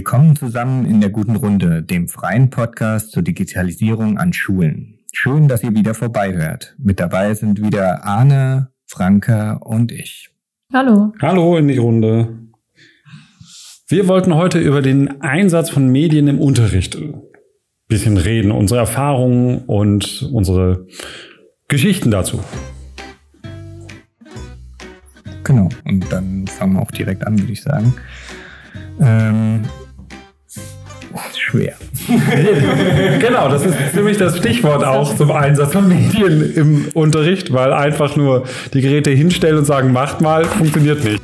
Willkommen zusammen in der guten Runde, dem freien Podcast zur Digitalisierung an Schulen. Schön, dass ihr wieder vorbeihört. Mit dabei sind wieder Arne, Franka und ich. Hallo. Hallo in die Runde. Wir wollten heute über den Einsatz von Medien im Unterricht ein bisschen reden, unsere Erfahrungen und unsere Geschichten dazu. Genau, und dann fangen wir auch direkt an, würde ich sagen. Ähm, schwer. genau, das ist ziemlich das Stichwort auch zum Einsatz von Medien im Unterricht, weil einfach nur die Geräte hinstellen und sagen, macht mal, funktioniert nicht.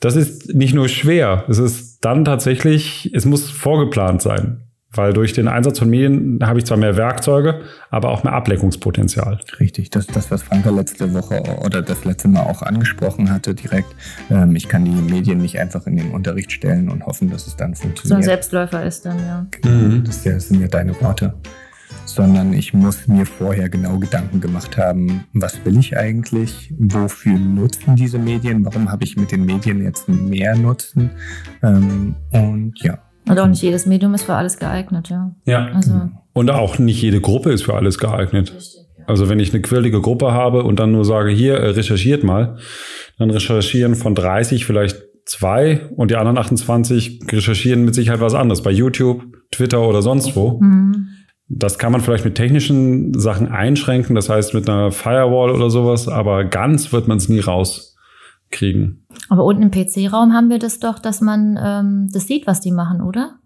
Das ist nicht nur schwer, es ist dann tatsächlich, es muss vorgeplant sein. Weil durch den Einsatz von Medien habe ich zwar mehr Werkzeuge, aber auch mehr Ableckungspotenzial. Richtig, das ist das, was Franka letzte Woche oder das letzte Mal auch angesprochen hatte direkt. Ähm, ich kann die Medien nicht einfach in den Unterricht stellen und hoffen, dass es dann funktioniert. So ein Selbstläufer ist dann, ja. Mhm. Das, das sind ja deine Worte. Sondern ich muss mir vorher genau Gedanken gemacht haben, was will ich eigentlich, wofür nutzen diese Medien, warum habe ich mit den Medien jetzt mehr Nutzen ähm, und ja, und auch nicht jedes Medium ist für alles geeignet, ja. Ja. Also. Und auch nicht jede Gruppe ist für alles geeignet. Richtig, ja. Also wenn ich eine quirlige Gruppe habe und dann nur sage, hier, äh, recherchiert mal, dann recherchieren von 30 vielleicht zwei und die anderen 28 recherchieren mit Sicherheit was anderes bei YouTube, Twitter oder sonst wo. Mhm. Das kann man vielleicht mit technischen Sachen einschränken, das heißt mit einer Firewall oder sowas, aber ganz wird man es nie raus kriegen. Aber unten im PC-Raum haben wir das doch, dass man ähm, das sieht, was die machen, oder?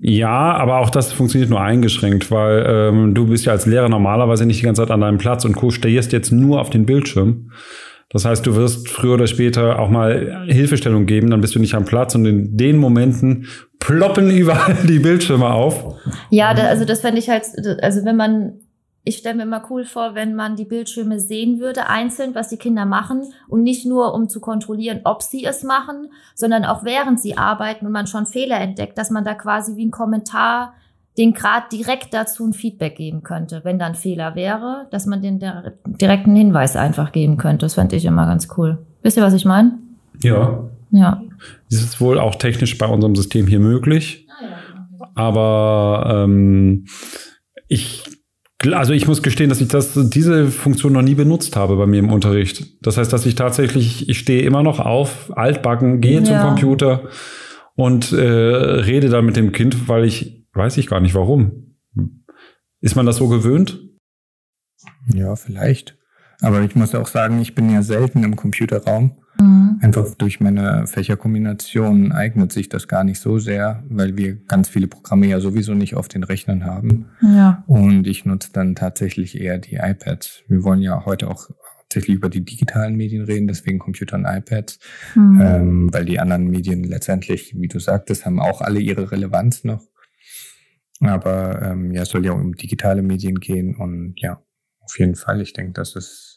Ja, aber auch das funktioniert nur eingeschränkt, weil ähm, du bist ja als Lehrer normalerweise nicht die ganze Zeit an deinem Platz und stehst jetzt nur auf den Bildschirm. Das heißt, du wirst früher oder später auch mal Hilfestellung geben, dann bist du nicht am Platz und in den Momenten ploppen überall die Bildschirme auf. Ja, da, also das fände ich halt, also wenn man ich stelle mir immer cool vor, wenn man die Bildschirme sehen würde, einzeln, was die Kinder machen und nicht nur, um zu kontrollieren, ob sie es machen, sondern auch während sie arbeiten und man schon Fehler entdeckt, dass man da quasi wie ein Kommentar den Grad direkt dazu ein Feedback geben könnte, wenn da ein Fehler wäre, dass man den direkten Hinweis einfach geben könnte. Das fände ich immer ganz cool. Wisst ihr, was ich meine? Ja. Ja. Das ist wohl auch technisch bei unserem System hier möglich. Ah, Aber ähm, ich also ich muss gestehen, dass ich das, diese Funktion noch nie benutzt habe bei mir im Unterricht. Das heißt, dass ich tatsächlich, ich stehe immer noch auf, altbacken, gehe ja. zum Computer und äh, rede dann mit dem Kind, weil ich weiß ich gar nicht warum. Ist man das so gewöhnt? Ja, vielleicht. Aber ich muss auch sagen, ich bin ja selten im Computerraum. Mhm. Einfach durch meine Fächerkombination eignet sich das gar nicht so sehr, weil wir ganz viele Programme ja sowieso nicht auf den Rechnern haben. Ja. Und ich nutze dann tatsächlich eher die iPads. Wir wollen ja heute auch hauptsächlich über die digitalen Medien reden, deswegen Computer und iPads, mhm. ähm, weil die anderen Medien letztendlich, wie du sagtest, haben auch alle ihre Relevanz noch. Aber ähm, ja, es soll ja um digitale Medien gehen und ja, auf jeden Fall. Ich denke, das ist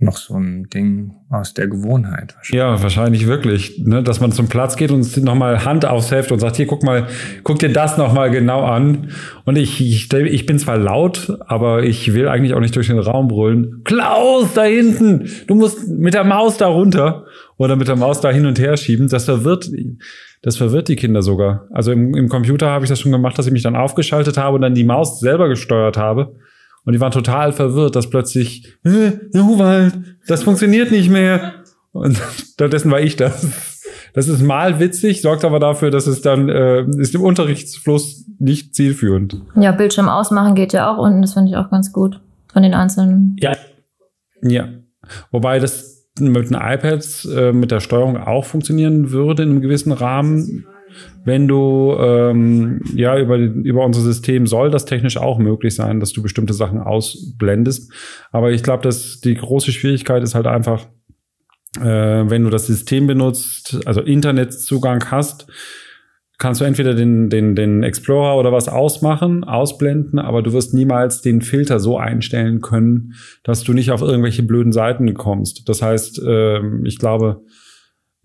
noch so ein Ding aus der Gewohnheit. Wahrscheinlich. Ja, wahrscheinlich wirklich, ne? dass man zum Platz geht und nochmal Hand aufs Heft und sagt, hier, guck mal, guck dir das nochmal genau an. Und ich, ich, ich bin zwar laut, aber ich will eigentlich auch nicht durch den Raum brüllen. Klaus, da hinten, du musst mit der Maus da runter oder mit der Maus da hin und her schieben. Das verwirrt, das verwirrt die Kinder sogar. Also im, im Computer habe ich das schon gemacht, dass ich mich dann aufgeschaltet habe und dann die Maus selber gesteuert habe. Und die waren total verwirrt, dass plötzlich, äh, Huwald, das funktioniert nicht mehr. Und stattdessen war ich das. Das ist mal witzig, sorgt aber dafür, dass es dann äh, ist im Unterrichtsfluss nicht zielführend. Ja, Bildschirm ausmachen geht ja auch unten, das finde ich auch ganz gut. Von den einzelnen. Ja. Ja. Wobei das mit den iPads äh, mit der Steuerung auch funktionieren würde in einem gewissen Rahmen wenn du ähm, ja über, über unser System soll das technisch auch möglich sein, dass du bestimmte Sachen ausblendest. Aber ich glaube, dass die große Schwierigkeit ist halt einfach, äh, wenn du das System benutzt, also Internetzugang hast, kannst du entweder den, den, den Explorer oder was ausmachen, ausblenden, aber du wirst niemals den Filter so einstellen können, dass du nicht auf irgendwelche blöden Seiten kommst. Das heißt, äh, ich glaube,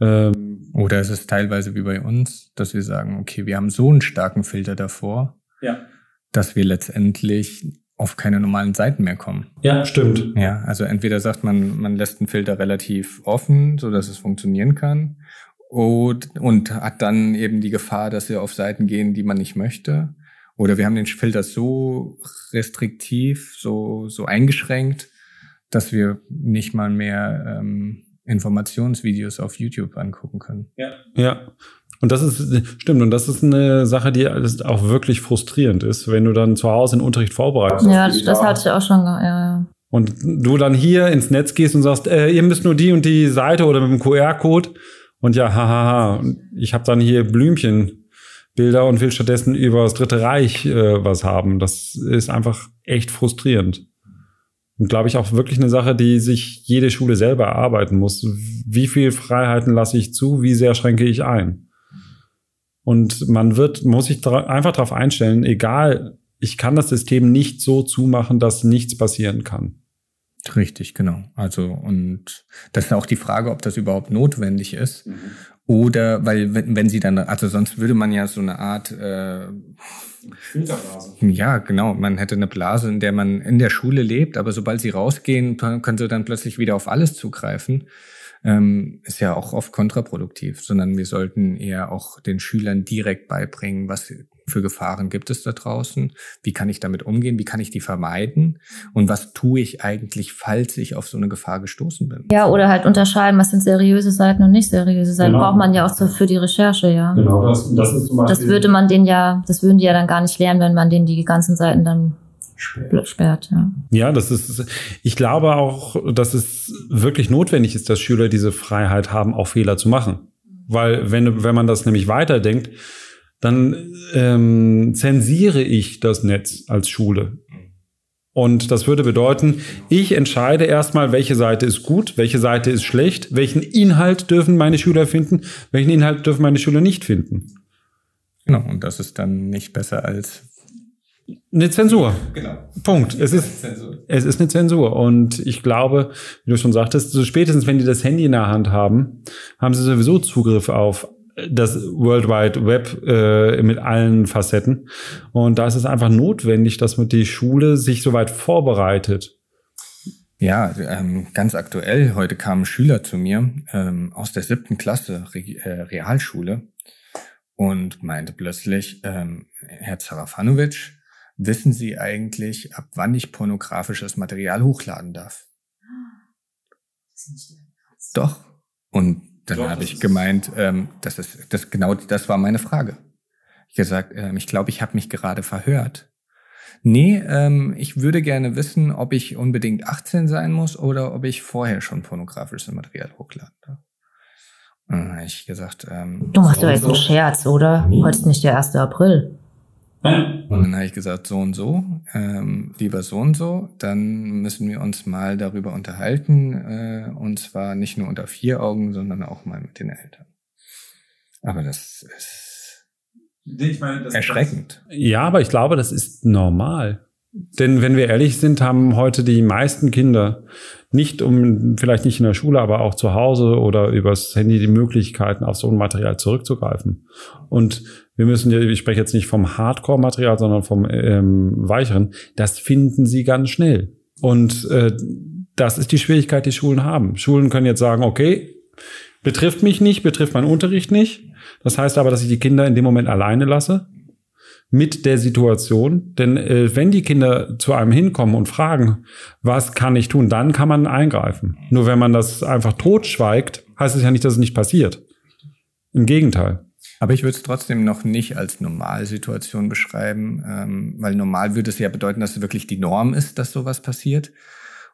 ähm, Oder ist es teilweise wie bei uns, dass wir sagen, okay, wir haben so einen starken Filter davor, ja. dass wir letztendlich auf keine normalen Seiten mehr kommen. Ja, stimmt. Ja, also entweder sagt man, man lässt einen Filter relativ offen, so dass es funktionieren kann, und, und hat dann eben die Gefahr, dass sie auf Seiten gehen, die man nicht möchte. Oder wir haben den Filter so restriktiv, so, so eingeschränkt, dass wir nicht mal mehr ähm, Informationsvideos auf YouTube angucken können. Ja. Ja. Und das ist, stimmt, und das ist eine Sache, die auch wirklich frustrierend ist, wenn du dann zu Hause den Unterricht vorbereitest. Ja, das, das hatte ich auch schon, ja, ja. Und du dann hier ins Netz gehst und sagst, äh, ihr müsst nur die und die Seite oder mit dem QR-Code. Und ja, hahaha, ich habe dann hier Blümchenbilder und will stattdessen über das Dritte Reich äh, was haben. Das ist einfach echt frustrierend. Und glaube ich auch wirklich eine Sache, die sich jede Schule selber erarbeiten muss. Wie viel Freiheiten lasse ich zu? Wie sehr schränke ich ein? Und man wird, muss sich einfach darauf einstellen, egal, ich kann das System nicht so zumachen, dass nichts passieren kann. Richtig, genau. Also, und das ist auch die Frage, ob das überhaupt notwendig ist. Mhm. Oder, weil, wenn, wenn sie dann, also sonst würde man ja so eine Art, äh, Filterblase. Ja, genau. Man hätte eine Blase, in der man in der Schule lebt, aber sobald sie rausgehen, können sie dann plötzlich wieder auf alles zugreifen. Ähm, ist ja auch oft kontraproduktiv, sondern wir sollten eher auch den Schülern direkt beibringen, was für Gefahren gibt es da draußen? Wie kann ich damit umgehen? Wie kann ich die vermeiden? Und was tue ich eigentlich, falls ich auf so eine Gefahr gestoßen bin? Ja, oder halt unterscheiden, was sind seriöse Seiten und nicht seriöse Seiten. Genau. Braucht man ja auch für die Recherche, ja. Genau, das, das ist zum Beispiel. Das würde man den ja, das würden die ja dann gar nicht lernen, wenn man denen die ganzen Seiten dann sperrt. sperrt ja. ja, das ist, ich glaube auch, dass es wirklich notwendig ist, dass Schüler diese Freiheit haben, auch Fehler zu machen. Weil wenn, wenn man das nämlich weiterdenkt, dann ähm, zensiere ich das Netz als Schule. Und das würde bedeuten, ich entscheide erstmal, welche Seite ist gut, welche Seite ist schlecht, welchen Inhalt dürfen meine Schüler finden, welchen Inhalt dürfen meine Schüler nicht finden. Genau, und das ist dann nicht besser als eine Zensur. Genau. Punkt. Es ist, es ist eine Zensur. Und ich glaube, wie du schon sagtest, so spätestens wenn die das Handy in der Hand haben, haben sie sowieso Zugriff auf das World Wide Web äh, mit allen Facetten. Und da ist es einfach notwendig, dass man die Schule sich soweit vorbereitet. Ja, ähm, ganz aktuell, heute kamen Schüler zu mir ähm, aus der siebten Klasse Re äh, Realschule und meinte plötzlich, ähm, Herr Zarafanovic, wissen Sie eigentlich, ab wann ich pornografisches Material hochladen darf? Doch. Und dann habe ich gemeint, ähm, das ist das genau das war meine Frage. Ich gesagt, ähm, ich glaube, ich habe mich gerade verhört. Nee, ähm, ich würde gerne wissen, ob ich unbedingt 18 sein muss oder ob ich vorher schon pornografisches Material hochladen darf. dann habe ich gesagt, ähm, du machst doch jetzt einen Scherz, oder? Heute ist nicht der 1. April. Und dann habe ich gesagt, so und so, ähm, lieber so und so, dann müssen wir uns mal darüber unterhalten. Äh, und zwar nicht nur unter vier Augen, sondern auch mal mit den Eltern. Aber das ist ich meine, das erschreckend. Das, ja, aber ich glaube, das ist normal. Denn wenn wir ehrlich sind, haben heute die meisten Kinder nicht um, vielleicht nicht in der Schule, aber auch zu Hause oder übers Handy die Möglichkeiten, auf so ein Material zurückzugreifen. Und wir müssen ja, ich spreche jetzt nicht vom Hardcore-Material, sondern vom ähm, weicheren, das finden sie ganz schnell. Und äh, das ist die Schwierigkeit, die Schulen haben. Schulen können jetzt sagen, okay, betrifft mich nicht, betrifft meinen Unterricht nicht. Das heißt aber, dass ich die Kinder in dem Moment alleine lasse mit der Situation. Denn äh, wenn die Kinder zu einem hinkommen und fragen, was kann ich tun, dann kann man eingreifen. Nur wenn man das einfach totschweigt, heißt es ja nicht, dass es nicht passiert. Im Gegenteil. Aber ich würde es trotzdem noch nicht als Normalsituation beschreiben, ähm, weil normal würde es ja bedeuten, dass es wirklich die Norm ist, dass sowas passiert.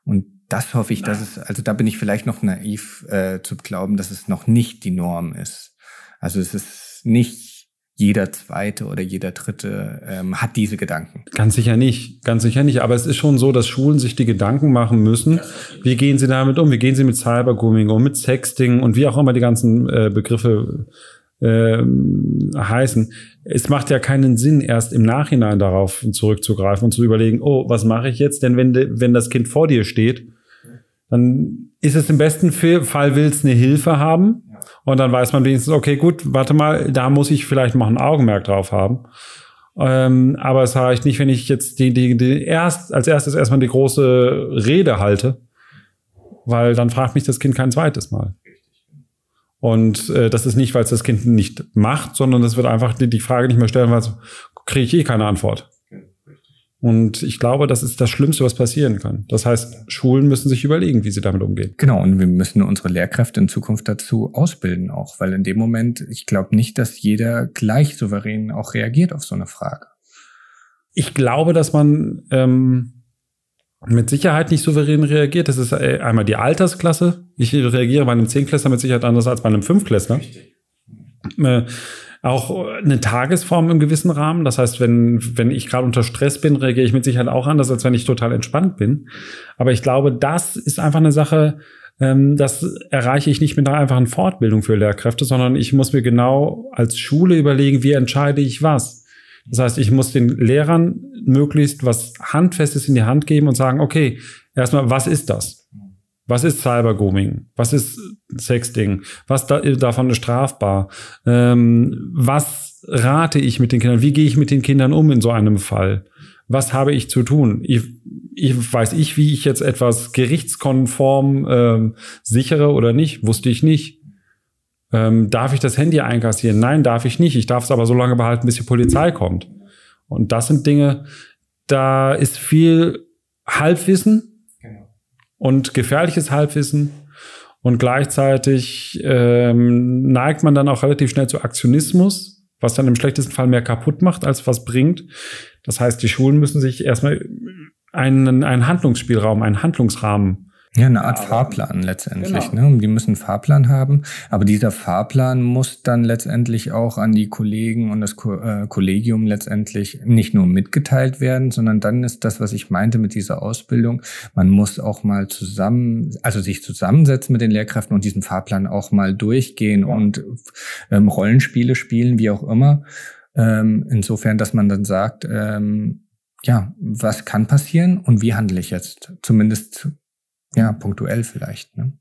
Und das hoffe ich, dass es, also da bin ich vielleicht noch naiv äh, zu glauben, dass es noch nicht die Norm ist. Also es ist nicht jeder zweite oder jeder dritte ähm, hat diese Gedanken. Ganz sicher nicht, ganz sicher nicht. Aber es ist schon so, dass Schulen sich die Gedanken machen müssen. Wie gehen sie damit um? Wie gehen sie mit Cybergrooming um, mit Sexting und wie auch immer die ganzen äh, Begriffe äh, heißen. Es macht ja keinen Sinn, erst im Nachhinein darauf zurückzugreifen und zu überlegen, oh, was mache ich jetzt? Denn wenn, wenn das Kind vor dir steht, dann ist es im besten Fall, will es eine Hilfe haben. Und dann weiß man wenigstens, okay, gut, warte mal, da muss ich vielleicht noch ein Augenmerk drauf haben. Ähm, aber es reicht nicht, wenn ich jetzt die, die, die erst, als erstes erstmal die große Rede halte, weil dann fragt mich das Kind kein zweites Mal. Und äh, das ist nicht, weil es das Kind nicht macht, sondern es wird einfach die, die Frage nicht mehr stellen, weil kriege ich eh keine Antwort. Und ich glaube, das ist das Schlimmste, was passieren kann. Das heißt, Schulen müssen sich überlegen, wie sie damit umgehen. Genau, und wir müssen unsere Lehrkräfte in Zukunft dazu ausbilden auch, weil in dem Moment, ich glaube nicht, dass jeder gleich souverän auch reagiert auf so eine Frage. Ich glaube, dass man ähm, mit Sicherheit nicht souverän reagiert. Das ist äh, einmal die Altersklasse. Ich reagiere bei einem Zehnklässler mit Sicherheit anders als bei einem Fünfklässler. Äh, auch eine Tagesform im gewissen Rahmen. Das heißt, wenn, wenn ich gerade unter Stress bin, reagiere ich mit Sicherheit auch anders, als wenn ich total entspannt bin. Aber ich glaube, das ist einfach eine Sache, ähm, das erreiche ich nicht mit einer einfachen Fortbildung für Lehrkräfte, sondern ich muss mir genau als Schule überlegen, wie entscheide ich was. Das heißt, ich muss den Lehrern möglichst was Handfestes in die Hand geben und sagen, okay, erstmal, was ist das? Was ist Cybergrooming? Was ist Sexting? Was da, davon ist strafbar? Ähm, was rate ich mit den Kindern? Wie gehe ich mit den Kindern um in so einem Fall? Was habe ich zu tun? Ich, ich weiß ich, wie ich jetzt etwas gerichtskonform ähm, sichere oder nicht? Wusste ich nicht. Ähm, darf ich das Handy einkassieren? Nein, darf ich nicht. Ich darf es aber so lange behalten, bis die Polizei kommt. Und das sind Dinge, da ist viel Halbwissen, und gefährliches Halbwissen. Und gleichzeitig ähm, neigt man dann auch relativ schnell zu Aktionismus, was dann im schlechtesten Fall mehr kaputt macht, als was bringt. Das heißt, die Schulen müssen sich erstmal einen, einen Handlungsspielraum, einen Handlungsrahmen ja, eine Art Fahrplan letztendlich. Genau. Ne? Die müssen einen Fahrplan haben, aber dieser Fahrplan muss dann letztendlich auch an die Kollegen und das Ko äh, Kollegium letztendlich nicht nur mitgeteilt werden, sondern dann ist das, was ich meinte mit dieser Ausbildung, man muss auch mal zusammen, also sich zusammensetzen mit den Lehrkräften und diesen Fahrplan auch mal durchgehen ja. und ähm, Rollenspiele spielen, wie auch immer. Ähm, insofern, dass man dann sagt, ähm, ja, was kann passieren und wie handle ich jetzt? Zumindest ja, punktuell vielleicht. Ne?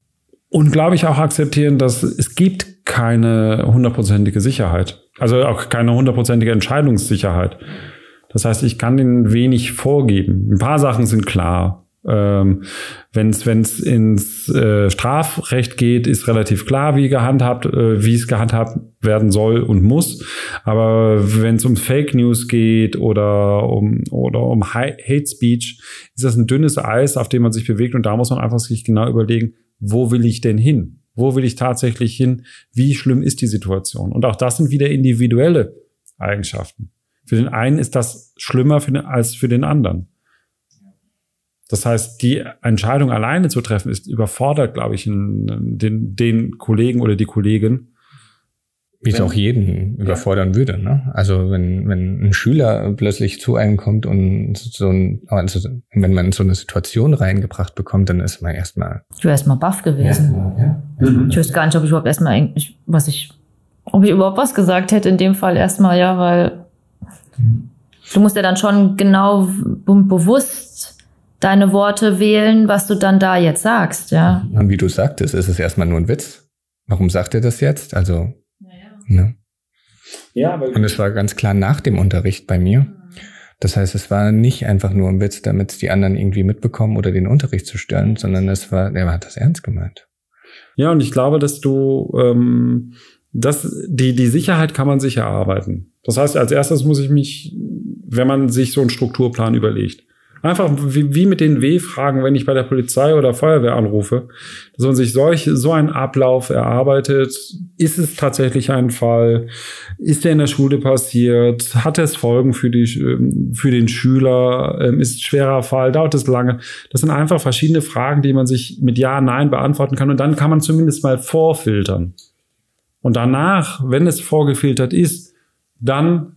Und glaube ich auch akzeptieren, dass es gibt keine hundertprozentige Sicherheit. Also auch keine hundertprozentige Entscheidungssicherheit. Das heißt, ich kann ihnen wenig vorgeben. Ein paar Sachen sind klar. Ähm, wenn es ins äh, Strafrecht geht, ist relativ klar, wie gehandhabt, äh, wie es gehandhabt werden soll und muss. Aber wenn es um Fake News geht oder um oder um Hate Speech, ist das ein dünnes Eis, auf dem man sich bewegt und da muss man einfach sich genau überlegen, wo will ich denn hin? Wo will ich tatsächlich hin? Wie schlimm ist die Situation? Und auch das sind wieder individuelle Eigenschaften. Für den einen ist das schlimmer für den, als für den anderen. Das heißt, die Entscheidung alleine zu treffen, ist überfordert, glaube ich, den, den Kollegen oder die Kollegin. Wie es auch jeden überfordern würde. Ne? Also wenn, wenn ein Schüler plötzlich zu einem kommt und so ein, also wenn man in so eine Situation reingebracht bekommt, dann ist man erstmal. Ich wäre erstmal baff gewesen. Ja, ja. Ich wüsste gar nicht, ob ich überhaupt erstmal, was ich, ob ich überhaupt was gesagt hätte in dem Fall erstmal, ja, weil du musst ja dann schon genau bewusst deine Worte wählen, was du dann da jetzt sagst, ja. Und wie du sagtest, ist es erstmal nur ein Witz. Warum sagt er das jetzt? Also, naja. ne? Ja, aber Und es war ganz klar nach dem Unterricht bei mir. Das heißt, es war nicht einfach nur ein Witz, damit die anderen irgendwie mitbekommen oder den Unterricht zu stören, sondern es war, er hat das ernst gemeint. Ja, und ich glaube, dass du, ähm, das, die, die Sicherheit kann man sich erarbeiten. Das heißt, als erstes muss ich mich, wenn man sich so einen Strukturplan überlegt, Einfach wie, wie mit den W-Fragen, wenn ich bei der Polizei oder Feuerwehr anrufe, dass man sich solch, so einen Ablauf erarbeitet. Ist es tatsächlich ein Fall? Ist der in der Schule passiert? Hat es Folgen für, die, ähm, für den Schüler? Ähm, ist es schwerer Fall? Dauert es lange? Das sind einfach verschiedene Fragen, die man sich mit Ja, Nein beantworten kann. Und dann kann man zumindest mal vorfiltern. Und danach, wenn es vorgefiltert ist, dann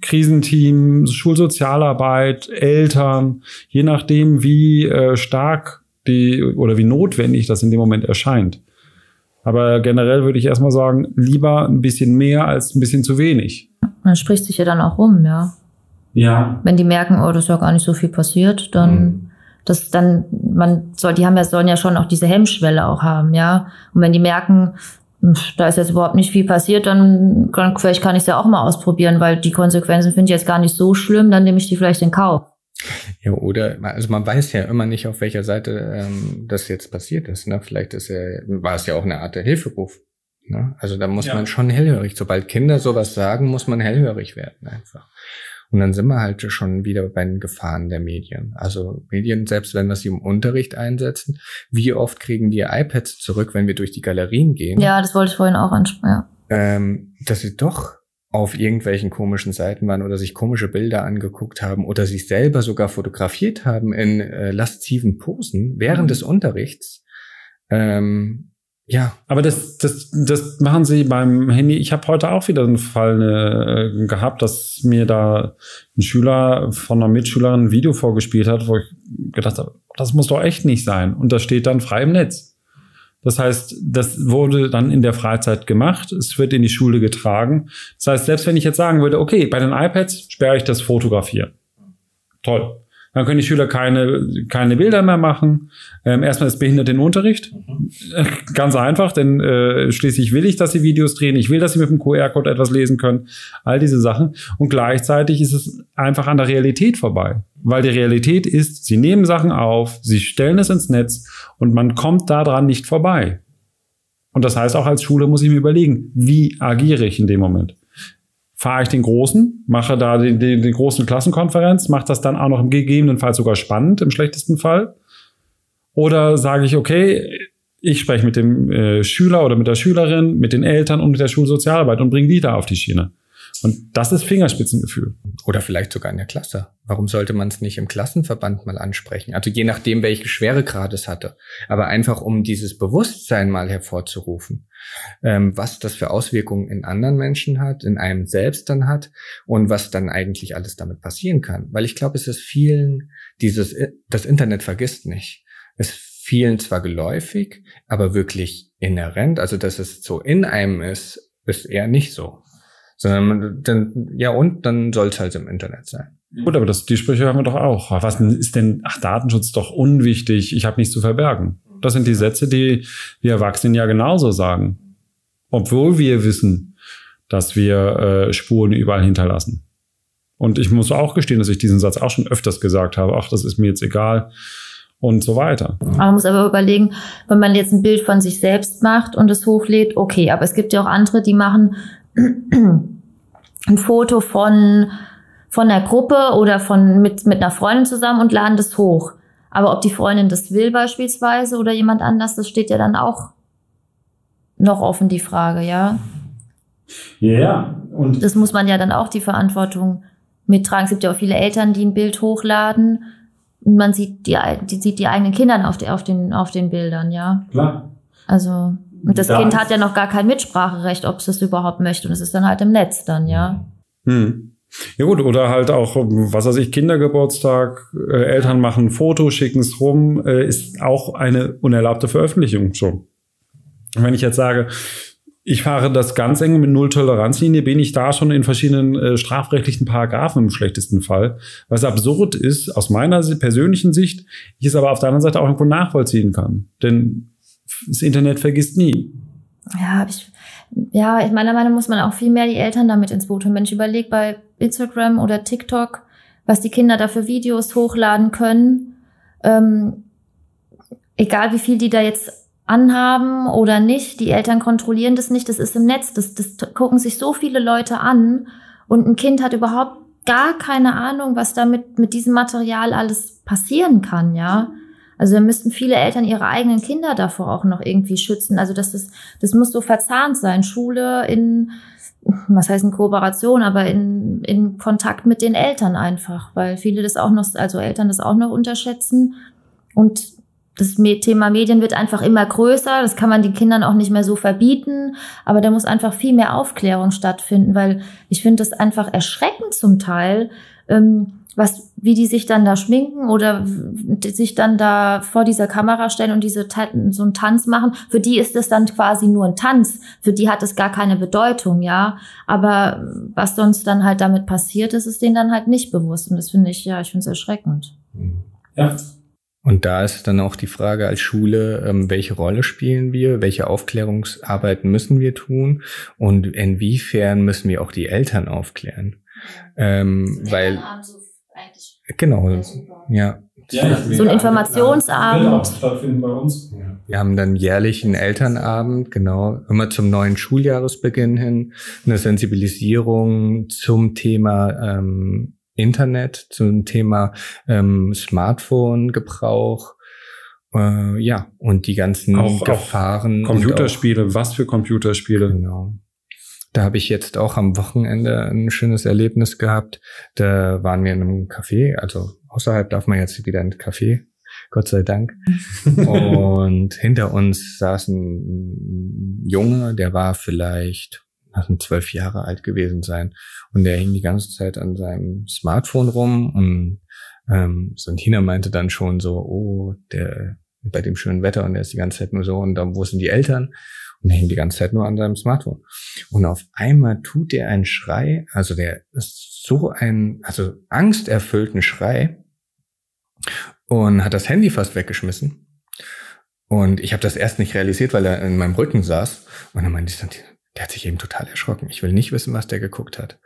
Krisenteam, Schulsozialarbeit, Eltern, je nachdem, wie äh, stark die oder wie notwendig das in dem Moment erscheint. Aber generell würde ich erstmal sagen, lieber ein bisschen mehr als ein bisschen zu wenig. Man spricht sich ja dann auch rum, ja. Ja. Wenn die merken, oh, das ist ja gar nicht so viel passiert, dann, mhm. das dann, man soll, die haben ja, sollen ja schon auch diese Hemmschwelle auch haben, ja. Und wenn die merken, da ist jetzt überhaupt nicht viel passiert, dann kann, vielleicht kann ich es ja auch mal ausprobieren, weil die Konsequenzen finde ich jetzt gar nicht so schlimm, dann nehme ich die vielleicht in Kauf. Ja, oder, also man weiß ja immer nicht, auf welcher Seite ähm, das jetzt passiert ist. Ne? Vielleicht ist ja, war es ja auch eine Art der Hilferuf. Ne? Also da muss ja. man schon hellhörig. Sobald Kinder sowas sagen, muss man hellhörig werden einfach. Und dann sind wir halt schon wieder bei den Gefahren der Medien. Also Medien, selbst wenn wir sie im Unterricht einsetzen, wie oft kriegen wir iPads zurück, wenn wir durch die Galerien gehen? Ja, das wollte ich vorhin auch ansprechen. Ja. Ähm, dass sie doch auf irgendwelchen komischen Seiten waren oder sich komische Bilder angeguckt haben oder sich selber sogar fotografiert haben in äh, lasziven Posen während mhm. des Unterrichts. Ähm, ja. Aber das, das, das machen sie beim Handy. Ich habe heute auch wieder einen Fall äh, gehabt, dass mir da ein Schüler von einer Mitschülerin ein Video vorgespielt hat, wo ich gedacht habe, das muss doch echt nicht sein. Und das steht dann frei im Netz. Das heißt, das wurde dann in der Freizeit gemacht. Es wird in die Schule getragen. Das heißt, selbst wenn ich jetzt sagen würde, okay, bei den iPads sperre ich das Fotografieren. Toll. Dann können die Schüler keine, keine Bilder mehr machen. Ähm, erstmal ist behindert den Unterricht. Mhm. Ganz einfach, denn äh, schließlich will ich, dass sie Videos drehen. Ich will, dass sie mit dem QR-Code etwas lesen können. All diese Sachen. Und gleichzeitig ist es einfach an der Realität vorbei. Weil die Realität ist, sie nehmen Sachen auf, sie stellen es ins Netz und man kommt daran nicht vorbei. Und das heißt, auch als Schule muss ich mir überlegen, wie agiere ich in dem Moment? Fahre ich den großen, mache da die, die, die großen Klassenkonferenz, mache das dann auch noch im gegebenenfalls sogar spannend, im schlechtesten Fall. Oder sage ich, okay, ich spreche mit dem äh, Schüler oder mit der Schülerin, mit den Eltern und mit der Schulsozialarbeit und bringe die da auf die Schiene. Und das ist Fingerspitzengefühl. Oder vielleicht sogar in der Klasse. Warum sollte man es nicht im Klassenverband mal ansprechen? Also je nachdem, welche Schweregrad es hatte. Aber einfach um dieses Bewusstsein mal hervorzurufen, ähm, was das für Auswirkungen in anderen Menschen hat, in einem selbst dann hat und was dann eigentlich alles damit passieren kann. Weil ich glaube, es ist vielen dieses, das Internet vergisst nicht. Es vielen zwar geläufig, aber wirklich inhärent, also dass es so in einem ist, ist eher nicht so. Sondern dann, ja und, dann soll es halt im Internet sein. Gut, aber das, die Sprüche haben wir doch auch. Was ist denn, ach, Datenschutz ist doch unwichtig, ich habe nichts zu verbergen. Das sind die Sätze, die wir Erwachsenen ja genauso sagen. Obwohl wir wissen, dass wir äh, Spuren überall hinterlassen. Und ich muss auch gestehen, dass ich diesen Satz auch schon öfters gesagt habe. Ach, das ist mir jetzt egal und so weiter. Man muss aber überlegen, wenn man jetzt ein Bild von sich selbst macht und es hochlädt, okay, aber es gibt ja auch andere, die machen ein Foto von, von der Gruppe oder von, mit, mit einer Freundin zusammen und laden das hoch. Aber ob die Freundin das will beispielsweise oder jemand anders, das steht ja dann auch noch offen, die Frage, ja. Ja, yeah. und das muss man ja dann auch die Verantwortung mittragen. Es gibt ja auch viele Eltern, die ein Bild hochladen und man sieht die, die sieht die eigenen Kinder auf, die, auf, den, auf den Bildern, ja. Klar. Also und das da Kind hat ja noch gar kein Mitspracherecht, ob es das überhaupt möchte. Und es ist dann halt im Netz dann, ja. Hm. Ja gut, oder halt auch, was weiß ich, Kindergeburtstag, äh, Eltern machen ein Foto, schicken es rum, äh, ist auch eine unerlaubte Veröffentlichung schon. Wenn ich jetzt sage, ich fahre das ganz eng mit Null-Toleranzlinie, bin ich da schon in verschiedenen äh, strafrechtlichen Paragraphen im schlechtesten Fall. Was absurd ist, aus meiner persönlichen Sicht, ich es aber auf der anderen Seite auch irgendwo nachvollziehen kann. Denn das Internet vergisst nie. Ja, ich, ja, meiner Meinung muss man auch viel mehr die Eltern damit ins Boot holen. Wenn ich überlege bei Instagram oder TikTok, was die Kinder da für Videos hochladen können, ähm, egal wie viel die da jetzt anhaben oder nicht, die Eltern kontrollieren das nicht, das ist im Netz, das, das gucken sich so viele Leute an und ein Kind hat überhaupt gar keine Ahnung, was damit mit diesem Material alles passieren kann, ja. Also da müssten viele Eltern ihre eigenen Kinder davor auch noch irgendwie schützen. Also das ist, das muss so verzahnt sein. Schule in, was heißt in Kooperation, aber in, in Kontakt mit den Eltern einfach, weil viele das auch noch, also Eltern das auch noch unterschätzen. Und das Thema Medien wird einfach immer größer. Das kann man den Kindern auch nicht mehr so verbieten. Aber da muss einfach viel mehr Aufklärung stattfinden, weil ich finde das einfach erschreckend zum Teil, ähm, was, wie die sich dann da schminken oder sich dann da vor dieser Kamera stellen und diese so einen Tanz machen. Für die ist es dann quasi nur ein Tanz. Für die hat es gar keine Bedeutung, ja. Aber was sonst dann halt damit passiert, ist es denen dann halt nicht bewusst. Und das finde ich, ja, ich finde es erschreckend. Ja. Und da ist dann auch die Frage als Schule, ähm, welche Rolle spielen wir, welche Aufklärungsarbeit müssen wir tun und inwiefern müssen wir auch die Eltern aufklären. Ähm, weil Genau, ja. ja so ein Informationsabend. uns. Wir haben dann jährlich einen Elternabend, genau, immer zum neuen Schuljahresbeginn hin, eine Sensibilisierung zum Thema ähm, Internet, zum Thema ähm, Smartphone-Gebrauch. Äh, ja, und die ganzen Auch- auch Gefahren. und Computerspiele, was für Computerspiele? Genau. Da habe ich jetzt auch am Wochenende ein schönes Erlebnis gehabt. Da waren wir in einem Café, also außerhalb darf man jetzt wieder ins Café, Gott sei Dank. Und hinter uns saß ein Junge, der war vielleicht lass ihn zwölf Jahre alt gewesen sein. Und der hing die ganze Zeit an seinem Smartphone rum und ähm, Santina meinte dann schon so, oh, der bei dem schönen Wetter und der ist die ganze Zeit nur so und dann, wo sind die Eltern? Und hing die ganze Zeit nur an seinem Smartphone. Und auf einmal tut er einen Schrei, also der ist so ein, also angsterfüllten Schrei und hat das Handy fast weggeschmissen. Und ich habe das erst nicht realisiert, weil er in meinem Rücken saß. Und dann meinte ich, der hat sich eben total erschrocken. Ich will nicht wissen, was der geguckt hat.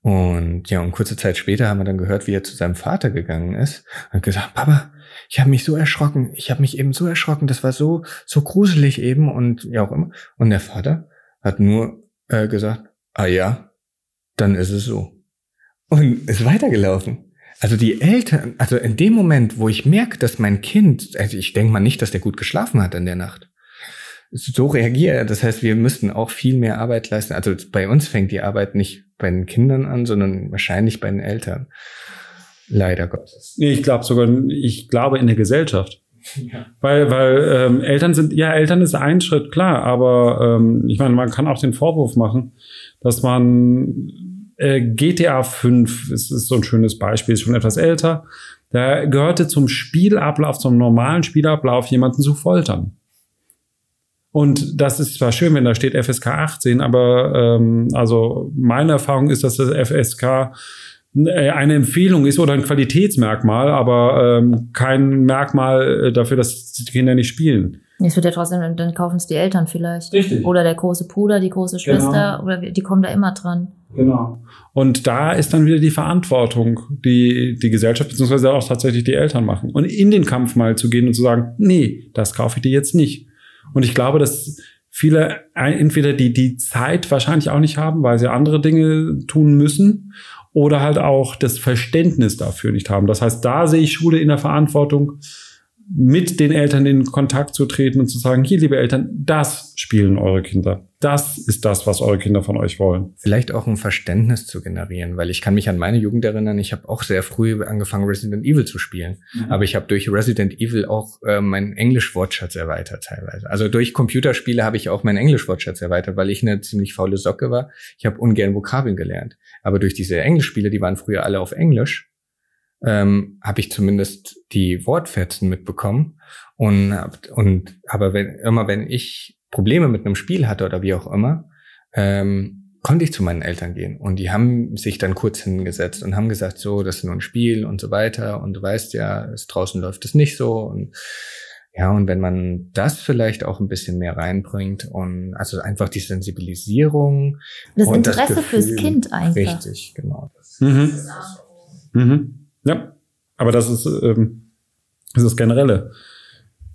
Und ja, und kurze Zeit später haben wir dann gehört, wie er zu seinem Vater gegangen ist und gesagt, Papa, ich habe mich so erschrocken, ich habe mich eben so erschrocken, das war so so gruselig eben und ja auch immer. Und der Vater hat nur äh, gesagt, ah ja, dann ist es so. Und ist weitergelaufen. Also die Eltern, also in dem Moment, wo ich merke, dass mein Kind, also ich denke mal nicht, dass der gut geschlafen hat in der Nacht, so reagiert. Das heißt, wir müssten auch viel mehr Arbeit leisten. Also bei uns fängt die Arbeit nicht bei den Kindern an, sondern wahrscheinlich bei den Eltern. Leider Gottes. Nee, ich glaube sogar, ich glaube in der Gesellschaft. Weil, weil ähm, Eltern sind, ja, Eltern ist ein Schritt, klar, aber ähm, ich meine, man kann auch den Vorwurf machen, dass man äh, GTA 5, es ist so ein schönes Beispiel, ist schon etwas älter, da gehörte zum Spielablauf, zum normalen Spielablauf, jemanden zu foltern. Und das ist zwar schön, wenn da steht FSK 18, aber ähm, also meine Erfahrung ist, dass das FSK eine Empfehlung ist oder ein Qualitätsmerkmal, aber ähm, kein Merkmal äh, dafür, dass die Kinder nicht spielen. Es wird ja trotzdem, dann kaufen es die Eltern vielleicht. Richtig. Oder der große Bruder, die große Genau. Schwester, oder wir- die kommen da immer dran. Genau. Und da ist dann wieder die Verantwortung, die die Gesellschaft beziehungsweise auch tatsächlich die Eltern machen. Und in den Kampf mal zu gehen und zu sagen, nee, das kaufe ich dir jetzt nicht. Und ich glaube, dass viele entweder die, die Zeit wahrscheinlich auch nicht haben, weil sie andere Dinge tun müssen, oder halt auch das Verständnis dafür nicht haben. Das heißt, da sehe ich Schule in der Verantwortung, mit den Eltern in Kontakt zu treten und zu sagen, hier, liebe Eltern, das spielen eure Kinder. Das ist das, was eure Kinder von euch wollen. Vielleicht auch ein Verständnis zu generieren, weil ich kann mich an meine Jugend erinnern, ich habe auch sehr früh angefangen, Resident Evil zu spielen. Aber ich habe durch Resident Evil auch äh, meinen Englisch-Wortschatz erweitert teilweise. Also durch Computerspiele habe ich auch meinen Englisch-Wortschatz erweitert, weil ich eine ziemlich faule Socke war. Ich habe ungern Vokabeln gelernt. Aber durch diese Englischspiele, die waren früher alle auf Englisch, ähm, habe ich zumindest die Wortfetzen mitbekommen. Und, hab- und aber wenn immer wenn ich Probleme mit einem Spiel hatte oder wie auch immer, ähm, konnte ich zu meinen Eltern gehen. Und die haben sich dann kurz hingesetzt und haben gesagt, so, das ist nur ein Spiel und so weiter. Und du weißt ja, es, draußen läuft es nicht so. Und ja, und wenn man das vielleicht auch ein bisschen mehr reinbringt und also einfach die Sensibilisierung. Das und Interesse fürs Gefühl. Kind einfach. Richtig, genau. Mhm. Mhm. Ja, aber das ist, ähm, das ist das Generelle.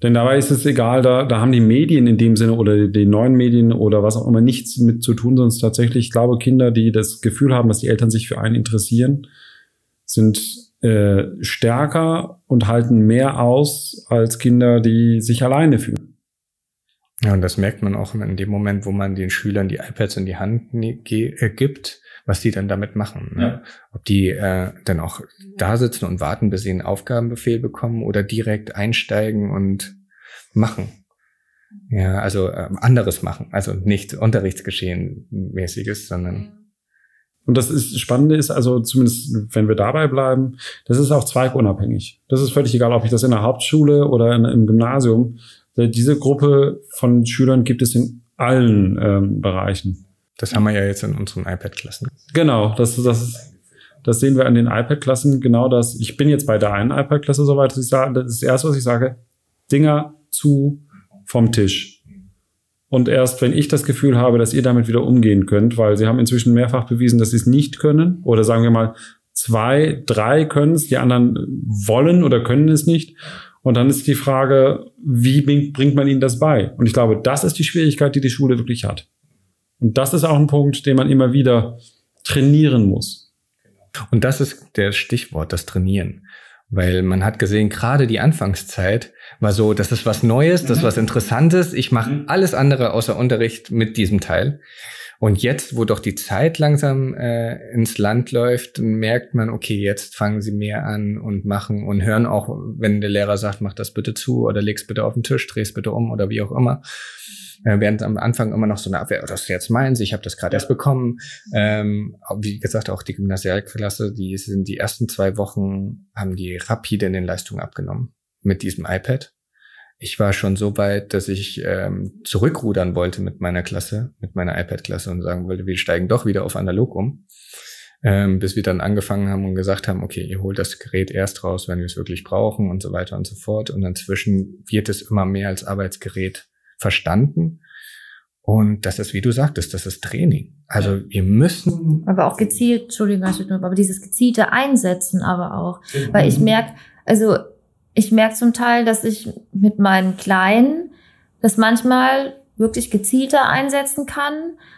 Denn dabei ist es egal, da, da haben die Medien in dem Sinne oder die, die neuen Medien oder was auch immer nichts mit zu tun, sonst tatsächlich, ich glaube, Kinder, die das Gefühl haben, dass die Eltern sich für einen interessieren, sind äh, stärker und halten mehr aus als Kinder, die sich alleine fühlen. Ja, und das merkt man auch in dem Moment, wo man den Schülern die iPads in die Hand ne- äh, gibt, was die dann damit machen. Ne? Ja. Ob die äh, dann auch da sitzen und warten, bis sie einen Aufgabenbefehl bekommen oder direkt einsteigen und machen. Ja, also ähm, anderes machen. Also nicht Unterrichtsgeschehen mäßiges, sondern Und das ist das Spannende ist, also zumindest wenn wir dabei bleiben, das ist auch zweigunabhängig. Das ist völlig egal, ob ich das in der Hauptschule oder in, im Gymnasium. Diese Gruppe von Schülern gibt es in allen ähm, Bereichen. Das haben wir ja jetzt in unseren iPad-Klassen. Genau, das, das, das sehen wir an den iPad-Klassen. Genau das. Ich bin jetzt bei der einen iPad-Klasse soweit, dass ich sage, das ist das erste, was ich sage, Dinger zu vom Tisch. Und erst wenn ich das Gefühl habe, dass ihr damit wieder umgehen könnt, weil sie haben inzwischen mehrfach bewiesen, dass sie es nicht können, oder sagen wir mal, zwei, drei können es, die anderen wollen oder können es nicht. Und dann ist die Frage, wie bringt man ihnen das bei? Und ich glaube, das ist die Schwierigkeit, die die Schule wirklich hat. Und das ist auch ein Punkt, den man immer wieder trainieren muss. Und das ist der Stichwort, das Trainieren. Weil man hat gesehen, gerade die Anfangszeit war so, das ist was Neues, das ist was Interessantes. Ich mache mhm. alles andere außer Unterricht mit diesem Teil. Und jetzt, wo doch die Zeit langsam äh, ins Land läuft, merkt man, okay, jetzt fangen sie mehr an und machen und hören auch, wenn der Lehrer sagt, mach das bitte zu oder leg's bitte auf den Tisch, dreh's bitte um oder wie auch immer. Äh, während am Anfang immer noch so eine Abwehr, oh, das ist jetzt meins, ich habe das gerade erst bekommen. Ähm, wie gesagt, auch die Gymnasialklasse, die sind die ersten zwei Wochen, haben die rapide in den Leistungen abgenommen mit diesem iPad. Ich war schon so weit, dass ich ähm, zurückrudern wollte mit meiner Klasse, mit meiner iPad-Klasse und sagen wollte, wir steigen doch wieder auf analog um. Ähm, bis wir dann angefangen haben und gesagt haben, okay, ihr holt das Gerät erst raus, wenn wir es wirklich brauchen und so weiter und so fort. Und inzwischen wird es immer mehr als Arbeitsgerät verstanden. Und das ist, wie du sagtest, das ist Training. Also wir müssen. Aber auch gezielt, Entschuldigung, aber dieses gezielte Einsetzen aber auch. Weil ich merke, also ich merke zum Teil, dass ich mit meinen Kleinen das manchmal wirklich gezielter einsetzen kann,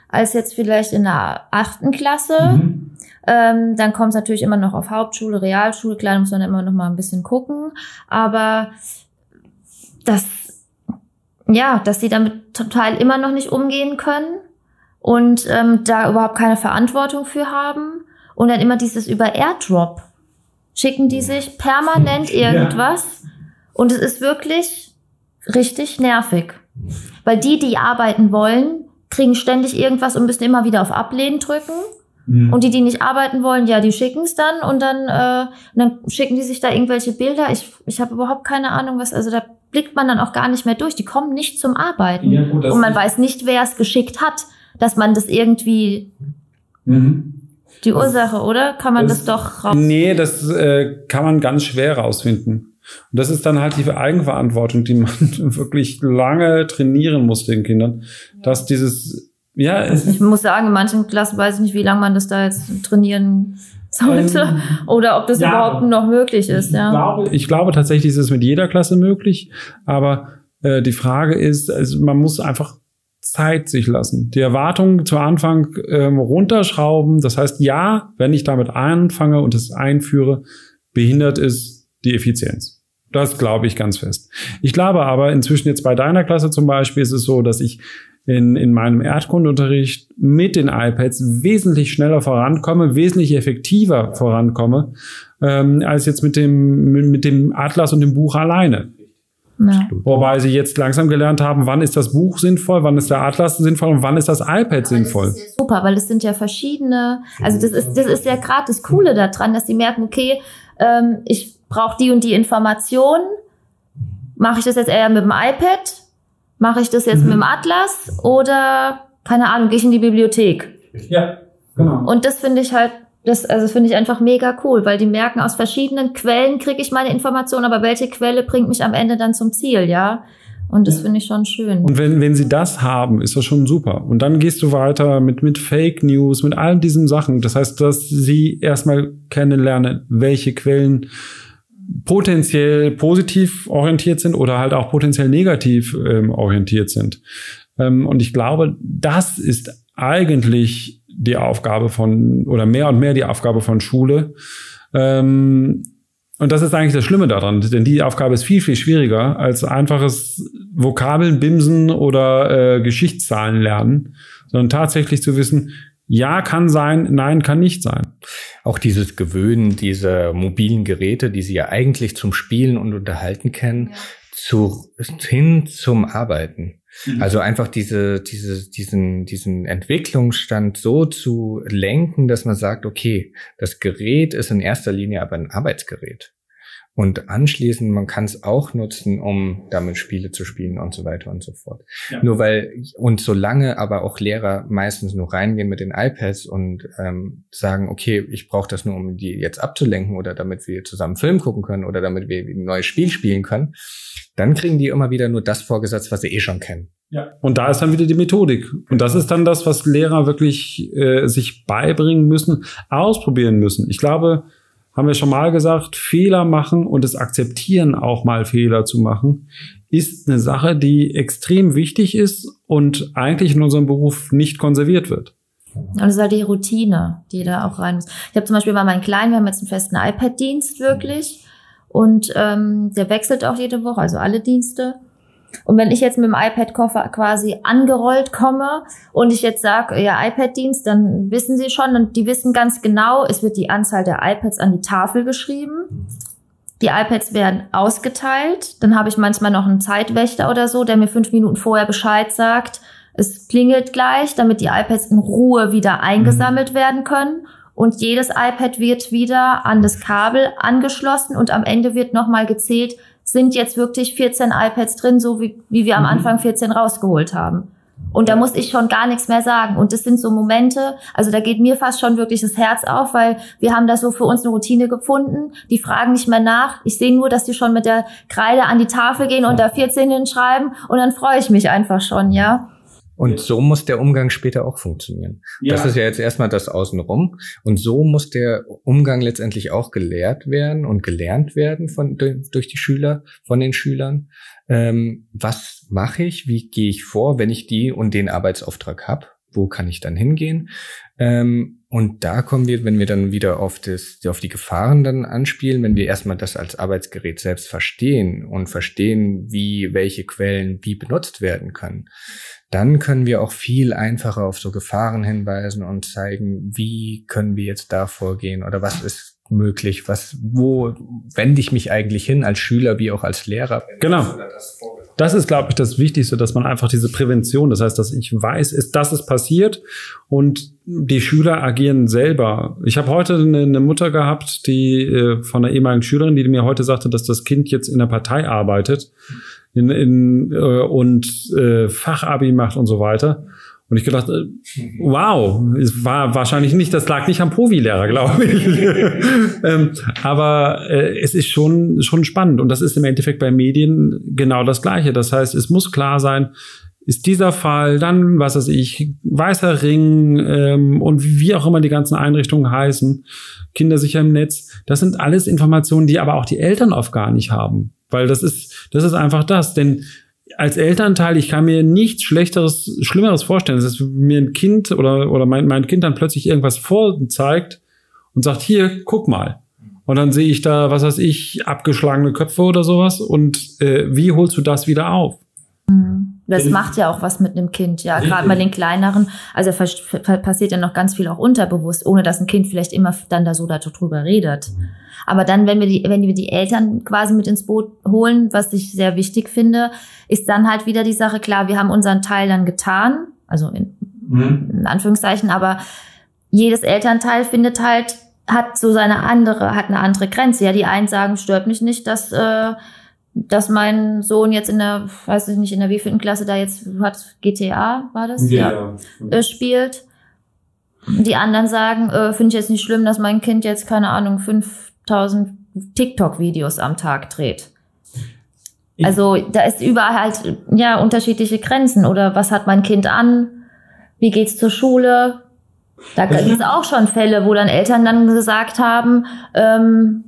als jetzt vielleicht in der achten Klasse. Mhm. Ähm, dann kommt es natürlich immer noch auf Hauptschule, Realschule, Kleine muss man immer noch mal ein bisschen gucken. Aber das, ja, dass sie damit total immer noch nicht umgehen können und ähm, da überhaupt keine Verantwortung für haben. Und dann immer dieses über Airdrop schicken die sich permanent irgendwas. Ja. Und es ist wirklich richtig nervig. Weil die, die arbeiten wollen, kriegen ständig irgendwas und müssen immer wieder auf Ablehnen drücken. Mhm. Und die, die nicht arbeiten wollen, ja, die schicken es dann und dann, äh, dann schicken die sich da irgendwelche Bilder. Ich, ich habe überhaupt keine Ahnung, was, also da blickt man dann auch gar nicht mehr durch. Die kommen nicht zum Arbeiten. Ja, gut, und man weiß nicht, wer es geschickt hat, dass man das irgendwie mhm die Ursache, oder? Kann man das, das doch raus? Nee, das äh, kann man ganz schwer rausfinden. Und das ist dann halt die Eigenverantwortung, die man wirklich lange trainieren muss den Kindern, dass dieses, ja. ich muss sagen, in manchen Klassen weiß ich nicht, wie lange man das da jetzt trainieren sollte ähm, oder ob das ja, überhaupt noch möglich ist. Ja. Ich, glaube, ich glaube tatsächlich ist es mit jeder Klasse möglich, aber äh, die Frage ist, also man muss einfach Zeit sich lassen. Die Erwartungen zu Anfang ähm, runterschrauben. Das heißt, ja, wenn ich damit anfange und es einführe, behindert es die Effizienz. Das glaube ich ganz fest. Ich glaube aber inzwischen jetzt bei deiner Klasse zum Beispiel ist es so, dass ich in, in meinem Erdkundeunterricht mit den iPads wesentlich schneller vorankomme, wesentlich effektiver vorankomme, ähm, als jetzt mit dem, mit dem Atlas und dem Buch alleine. Ja. Wobei sie jetzt langsam gelernt haben, wann ist das Buch sinnvoll, wann ist der Atlas sinnvoll und wann ist das iPad Aber sinnvoll. Das ist ja super, weil es sind ja verschiedene, also das ist, das ist ja gerade das Coole daran, dass sie merken, okay, ähm, ich brauche die und die Information. Mache ich das jetzt eher mit dem iPad? Mache ich das jetzt mhm. mit dem Atlas? Oder, keine Ahnung, gehe ich in die Bibliothek? Ja, genau. Und das finde ich halt das also finde ich einfach mega cool, weil die merken, aus verschiedenen Quellen kriege ich meine Informationen, aber welche Quelle bringt mich am Ende dann zum Ziel, ja? Und das finde ich schon schön. Und wenn, wenn sie das haben, ist das schon super. Und dann gehst du weiter mit, mit Fake News, mit all diesen Sachen. Das heißt, dass sie erstmal kennenlernen, welche Quellen potenziell positiv orientiert sind oder halt auch potenziell negativ ähm, orientiert sind. Ähm, und ich glaube, das ist eigentlich die Aufgabe von, oder mehr und mehr die Aufgabe von Schule. Ähm, und das ist eigentlich das Schlimme daran, denn die Aufgabe ist viel, viel schwieriger als einfaches Vokabeln, Bimsen oder äh, Geschichtszahlen lernen, sondern tatsächlich zu wissen, ja kann sein, nein kann nicht sein. Auch dieses Gewöhnen dieser mobilen Geräte, die Sie ja eigentlich zum Spielen und Unterhalten kennen, ja. zu, hin zum Arbeiten. Mhm. Also einfach diese, diese, diesen, diesen Entwicklungsstand so zu lenken, dass man sagt, okay, das Gerät ist in erster Linie aber ein Arbeitsgerät. Und anschließend, man kann es auch nutzen, um damit Spiele zu spielen und so weiter und so fort. Ja. Nur weil, und solange aber auch Lehrer meistens nur reingehen mit den iPads und ähm, sagen, okay, ich brauche das nur, um die jetzt abzulenken oder damit wir zusammen Film gucken können oder damit wir ein neues Spiel spielen können, dann kriegen die immer wieder nur das vorgesetzt, was sie eh schon kennen. Ja. Und da ist dann wieder die Methodik. Und das ist dann das, was Lehrer wirklich äh, sich beibringen müssen, ausprobieren müssen. Ich glaube, haben wir schon mal gesagt, Fehler machen und es akzeptieren, auch mal Fehler zu machen, ist eine Sache, die extrem wichtig ist und eigentlich in unserem Beruf nicht konserviert wird. Und das ist halt die Routine, die da auch rein muss. Ich habe zum Beispiel bei meinen Kleinen, wir haben jetzt einen festen iPad-Dienst wirklich. Und ähm, der wechselt auch jede Woche, also alle Dienste. Und wenn ich jetzt mit dem iPad-Koffer quasi angerollt komme und ich jetzt sage, ja, iPad-Dienst, dann wissen sie schon und die wissen ganz genau, es wird die Anzahl der iPads an die Tafel geschrieben. Die iPads werden ausgeteilt. Dann habe ich manchmal noch einen Zeitwächter oder so, der mir fünf Minuten vorher Bescheid sagt, es klingelt gleich, damit die iPads in Ruhe wieder eingesammelt mhm. werden können. Und jedes iPad wird wieder an das Kabel angeschlossen und am Ende wird nochmal gezählt, sind jetzt wirklich 14 iPads drin, so wie, wie wir am mhm. Anfang 14 rausgeholt haben. Und da muss ich schon gar nichts mehr sagen. Und das sind so Momente, also da geht mir fast schon wirklich das Herz auf, weil wir haben da so für uns eine Routine gefunden. Die fragen nicht mehr nach. Ich sehe nur, dass die schon mit der Kreide an die Tafel gehen und da 14 hinschreiben. Und dann freue ich mich einfach schon, ja. Und so muss der Umgang später auch funktionieren. Ja. Das ist ja jetzt erstmal das Außenrum. Und so muss der Umgang letztendlich auch gelehrt werden und gelernt werden von, durch die Schüler, von den Schülern. Ähm, was mache ich? Wie gehe ich vor, wenn ich die und den Arbeitsauftrag habe? Wo kann ich dann hingehen? Ähm, und da kommen wir, wenn wir dann wieder auf, das, auf die Gefahren dann anspielen, wenn wir erstmal das als Arbeitsgerät selbst verstehen und verstehen, wie welche Quellen wie benutzt werden können, dann können wir auch viel einfacher auf so Gefahren hinweisen und zeigen, wie können wir jetzt da vorgehen oder was ist möglich, was, wo wende ich mich eigentlich hin als Schüler wie auch als Lehrer? Genau. Das ist, glaube ich, das Wichtigste, dass man einfach diese Prävention, das heißt, dass ich weiß, ist, dass es passiert und die Schüler agieren selber. Ich habe heute eine, eine, Mutter gehabt, die äh, von einer ehemaligen Schülerin, die mir heute sagte, dass das Kind jetzt in der Partei arbeitet in, in, äh, und äh, Fachabi macht und so weiter. Und ich gedacht, äh, wow, es war wahrscheinlich nicht, das lag nicht am Provi-Lehrer, glaube ich. ähm, aber äh, es ist schon, schon spannend. Und das ist im Endeffekt bei Medien genau das Gleiche. Das heißt, es muss klar sein, ist dieser Fall, dann, was weiß ich, weißer Ring ähm, und wie auch immer die ganzen Einrichtungen heißen, Kindersicher im Netz, das sind alles Informationen, die aber auch die Eltern oft gar nicht haben. Weil das ist, das ist einfach das. Denn als Elternteil, ich kann mir nichts Schlechteres, Schlimmeres vorstellen, dass mir ein Kind oder, oder mein, mein Kind dann plötzlich irgendwas vorzeigt und sagt, hier, guck mal. Und dann sehe ich da, was weiß ich, abgeschlagene Köpfe oder sowas. Und äh, wie holst du das wieder auf? Mhm. Das macht ja auch was mit einem Kind, ja. Gerade bei den kleineren, also passiert ja noch ganz viel auch unterbewusst, ohne dass ein Kind vielleicht immer dann da so darüber redet. Aber dann, wenn wir die, wenn wir die Eltern quasi mit ins Boot holen, was ich sehr wichtig finde, ist dann halt wieder die Sache, klar, wir haben unseren Teil dann getan, also in, mhm. in Anführungszeichen, aber jedes Elternteil findet halt, hat so seine andere, hat eine andere Grenze. Ja, die einen sagen, stört mich nicht, dass, äh, dass mein Sohn jetzt in der, weiß ich nicht, in der wievielten Klasse da jetzt hat GTA, war das? Ja. ja. Äh, spielt. Die anderen sagen, äh, finde ich jetzt nicht schlimm, dass mein Kind jetzt, keine Ahnung, fünf 1000 TikTok-Videos am Tag dreht. Also da ist überall halt ja unterschiedliche Grenzen oder was hat mein Kind an? Wie geht's zur Schule? Da gibt es auch schon Fälle, wo dann Eltern dann gesagt haben, ähm,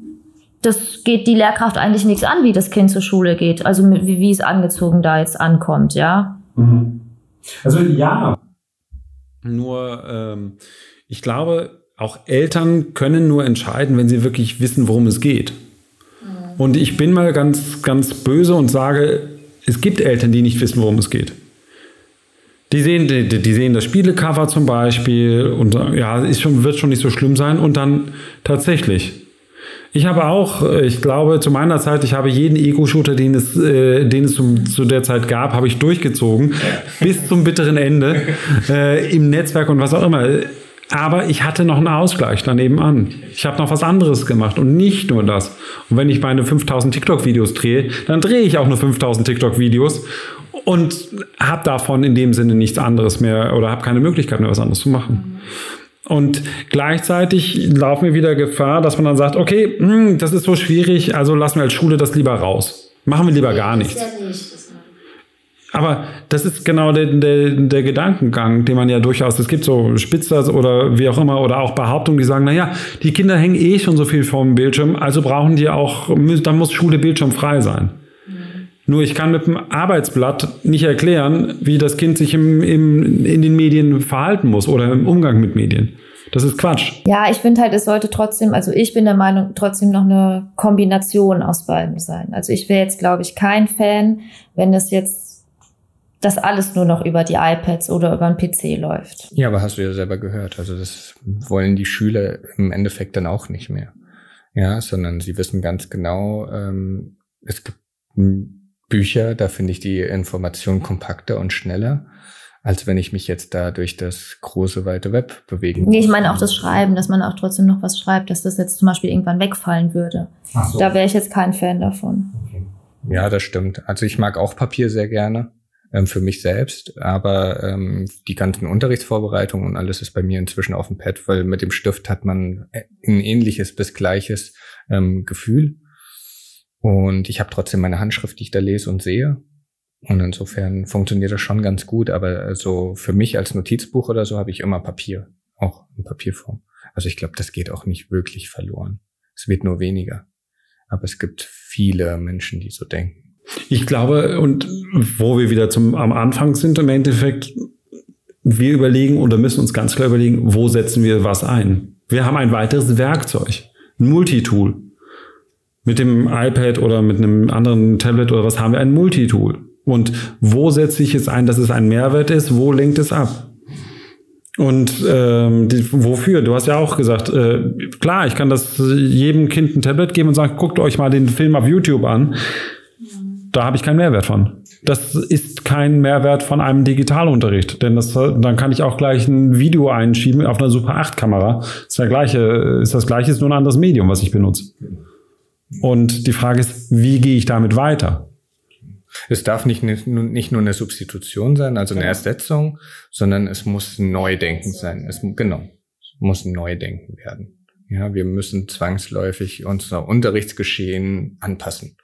das geht die Lehrkraft eigentlich nichts an, wie das Kind zur Schule geht. Also wie, wie es angezogen da jetzt ankommt, ja. Mhm. Also ja. Nur ähm, ich glaube, auch Eltern können nur entscheiden, wenn sie wirklich wissen, worum es geht. Und ich bin mal ganz, ganz böse und sage, es gibt Eltern, die nicht wissen, worum es geht. Die sehen, die, die sehen das Spielecover zum Beispiel und ja, ist schon, wird schon nicht so schlimm sein. Und dann tatsächlich. Ich habe auch, ich glaube, zu meiner Zeit, ich habe jeden Ego-Shooter, den es, äh, den es zum, zu der Zeit gab, habe ich durchgezogen bis zum bitteren Ende äh, im Netzwerk und was auch immer. Aber ich hatte noch einen Ausgleich daneben an. Ich habe noch was anderes gemacht und nicht nur das. Und wenn ich meine 5000 TikTok-Videos drehe, dann drehe ich auch nur 5000 TikTok-Videos und habe davon in dem Sinne nichts anderes mehr oder habe keine Möglichkeit mehr, was anderes zu machen. Und gleichzeitig laufen wir wieder Gefahr, dass man dann sagt, okay, mh, hm, das ist so schwierig, also lassen wir als Schule das lieber raus. Machen wir lieber gar nichts. Aber das ist genau der, der, der Gedankengang, den man ja durchaus, es gibt so Spitzer oder wie auch immer, oder auch Behauptungen, die sagen, naja, die Kinder hängen eh schon so viel vor dem Bildschirm, also brauchen die auch, dann muss Schule bildschirmfrei sein. Nur ich kann mit dem Arbeitsblatt nicht erklären, wie das Kind sich im, im, in den Medien verhalten muss oder im Umgang mit Medien. Das ist Quatsch. Ja, ich finde halt, es sollte trotzdem, also ich bin der Meinung, trotzdem noch eine Kombination aus beiden sein. Also ich wäre jetzt, glaube ich, kein Fan, wenn es jetzt das alles nur noch über die iPads oder über einen PC läuft. Ja, aber hast du ja selber gehört. Also das wollen die Schüler im Endeffekt dann auch nicht mehr. Ja, sondern sie wissen ganz genau, ähm, es gibt Bücher, da finde ich die Information kompakter und schneller, als wenn ich mich jetzt da durch das große weite Web bewegen muss. Nee, ich meine auch das Schreiben, dass man auch trotzdem noch was schreibt, dass das jetzt zum Beispiel irgendwann wegfallen würde. So. Da wäre ich jetzt kein Fan davon. Okay. Ja, das stimmt. Also ich mag auch Papier sehr gerne ähm, für mich selbst, aber ähm, die ganzen Unterrichtsvorbereitungen und alles ist bei mir inzwischen auf dem Pad, weil mit dem Stift hat man ein ähnliches bis gleiches ähm, Gefühl. Und ich habe trotzdem meine Handschrift, die ich da lese und sehe. Und insofern funktioniert das schon ganz gut. Aber so für mich als Notizbuch oder so habe ich immer Papier, auch in Papierform. Also ich glaube, das geht auch nicht wirklich verloren. Es wird nur weniger. Aber es gibt viele Menschen, die so denken. Ich glaube, und wo wir wieder zum, am Anfang sind, im Endeffekt, wir überlegen oder müssen uns ganz klar überlegen, wo setzen wir was ein. Wir haben ein weiteres Werkzeug, ein Multitool. Mit dem iPad oder mit einem anderen Tablet oder was haben wir ein Multitool. Und wo setze ich es ein, dass es ein Mehrwert ist? Wo lenkt es ab? Und ähm, die, wofür? Du hast ja auch gesagt, äh, klar, ich kann das jedem Kind ein Tablet geben und sagen, guckt euch mal den Film auf YouTube an. Da habe ich keinen Mehrwert von. Das ist kein Mehrwert von einem Digitalunterricht, denn das, dann kann ich auch gleich ein Video einschieben auf einer Super 8 Kamera. Ist der gleiche, ist das gleiche, ist nur ein anderes Medium, was ich benutze. Und die Frage ist, wie gehe ich damit weiter? Es darf nicht, nicht nur eine Substitution sein, also eine Ersetzung, sondern es muss Neudenken sein. Es, genau, es muss Neudenken werden. Ja, wir müssen zwangsläufig unser Unterrichtsgeschehen anpassen.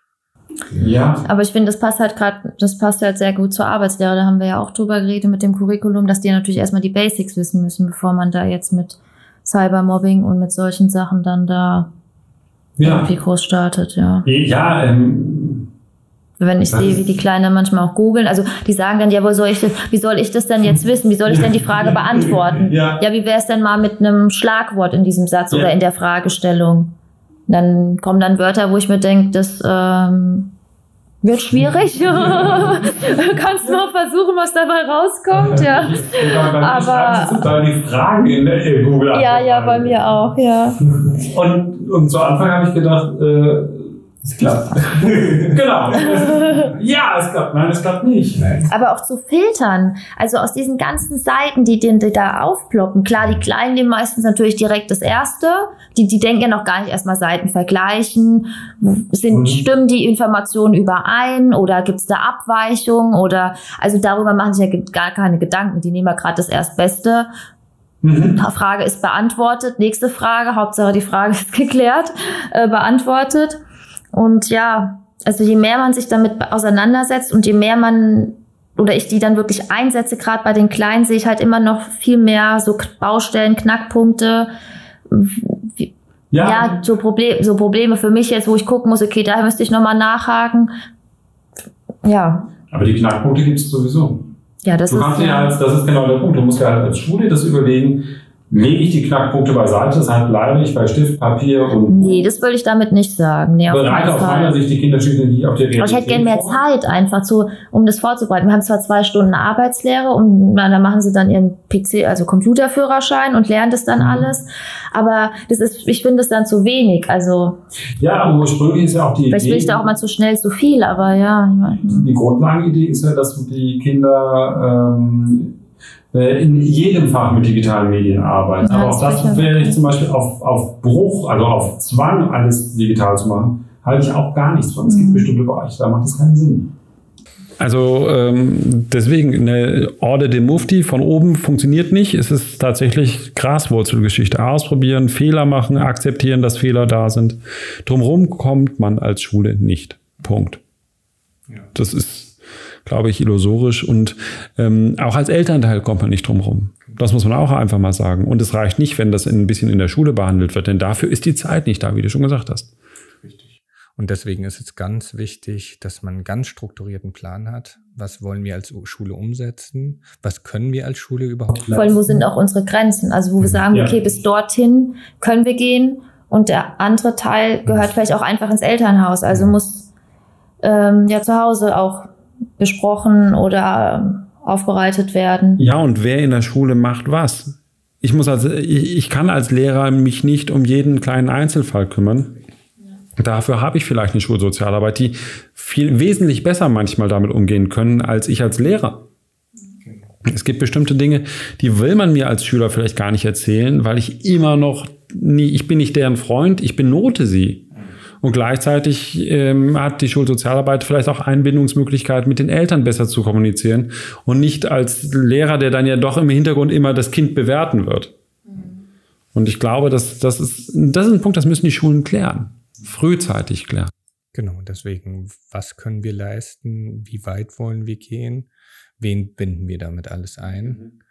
Ja. Aber ich finde, das passt halt gerade, das passt halt sehr gut zur Arbeitslehre. Da haben wir ja auch drüber geredet mit dem Curriculum, dass die natürlich erstmal die Basics wissen müssen, bevor man da jetzt mit Cybermobbing und mit solchen Sachen dann da ja. irgendwie groß startet, ja. Ja, ähm, wenn ich sehe, wie die Kleinen manchmal auch googeln, also die sagen dann, ja, wo soll ich das, wie soll ich das denn jetzt wissen? Wie soll ich denn die Frage beantworten? Ja, ja wie wäre es denn mal mit einem Schlagwort in diesem Satz ja. oder in der Fragestellung? Dann kommen dann Wörter, wo ich mir denke, das ähm, wird schwierig. Kannst noch versuchen, was dabei rauskommt, ja. Aber total die Fragen in der Google. Ja, ja, bei mir auch, ja. Und, und zu Anfang habe ich gedacht, äh, es klappt. genau. ja, es klappt. Nein, es klappt nicht. Aber auch zu filtern. Also aus diesen ganzen Seiten, die, die, die da aufploppen. Klar, die Kleinen nehmen meistens natürlich direkt das Erste. Die, die denken ja noch gar nicht erstmal Seiten vergleichen. Sind, mhm. Stimmen die Informationen überein oder gibt es da Abweichungen? Oder also darüber machen sich ja gar keine Gedanken. Die nehmen ja gerade das Erstbeste Mhm. Frage ist beantwortet. Nächste Frage. Hauptsache die Frage ist geklärt, äh, beantwortet. Und ja, also je mehr man sich damit auseinandersetzt und je mehr man oder ich die dann wirklich einsetze, gerade bei den Kleinen, sehe ich halt immer noch viel mehr so Baustellen, Knackpunkte. Ja, ja so, Problem, so Probleme für mich jetzt, wo ich gucken muss, okay, da müsste ich nochmal nachhaken. Ja. Aber die Knackpunkte gibt es sowieso. Ja, das du ist. Kannst ja als, das ist genau der Punkt. Du musst ja als Schule das überlegen, lege ich die Knackpunkte beiseite, deshalb bleibe ich bei Stift, Papier und. Nee, das würde ich damit nicht sagen. Nee, bereite auf meiner Sicht die Kinder schließlich nicht auf die Realität. Aber ich hätte gerne mehr Zeit einfach zu, um das vorzubereiten. Wir haben zwar zwei Stunden Arbeitslehre und dann machen sie dann ihren PC, also Computerführerschein und lernen das dann mhm. alles. Aber das ist, ich finde es dann zu wenig. Also. Ja, aber ursprünglich ist ja auch die Vielleicht Idee. will ich da auch mal zu schnell zu viel, aber ja. Die Grundlagenidee ist ja, dass die Kinder, ähm, äh, in jedem Fach mit digitalen Medien arbeiten. Ja, Aber auch das wäre ich zum Beispiel auf, auf Bruch, also auf Zwang, alles digital zu machen, halte ich auch gar nichts von. Es gibt mhm. bestimmte Bereiche, da macht es keinen Sinn. Also ähm, deswegen eine Order de Mufti von oben funktioniert nicht. Es ist tatsächlich Graswurzelgeschichte. Ausprobieren, Fehler machen, akzeptieren, dass Fehler da sind. Drumherum kommt man als Schule nicht. Punkt. Ja. Das ist glaube ich, illusorisch. Und ähm, auch als Elternteil kommt man nicht drum rum. Das muss man auch einfach mal sagen. Und es reicht nicht, wenn das ein bisschen in der Schule behandelt wird, denn dafür ist die Zeit nicht da, wie du schon gesagt hast. Und deswegen ist es ganz wichtig, dass man einen ganz strukturierten Plan hat. Was wollen wir als Schule umsetzen? Was können wir als Schule überhaupt Vor allem, wo sind auch unsere Grenzen? Also wo wir sagen, Ja. okay, bis dorthin können wir gehen und der andere Teil gehört vielleicht auch einfach ins Elternhaus. Also muss ähm, ja zu Hause auch besprochen oder aufbereitet werden. Ja, und wer in der Schule macht was? Ich muss also, ich, ich kann als Lehrer mich nicht um jeden kleinen Einzelfall kümmern. Dafür habe ich vielleicht eine Schulsozialarbeit, die viel wesentlich besser manchmal damit umgehen können als ich als Lehrer. Es gibt bestimmte Dinge, die will man mir als Schüler vielleicht gar nicht erzählen, weil ich immer noch nie, ich bin nicht deren Freund, ich benote sie. Und gleichzeitig ähm, hat die Schulsozialarbeit vielleicht auch Einbindungsmöglichkeit, mit den Eltern besser zu kommunizieren und nicht als Lehrer, der dann ja doch im Hintergrund immer das Kind bewerten wird. Und ich glaube, dass das ist, das ist ein Punkt, das müssen die Schulen klären. Frühzeitig klären. Genau, deswegen, was können wir leisten? Wie weit wollen wir gehen? Wen binden wir damit alles ein?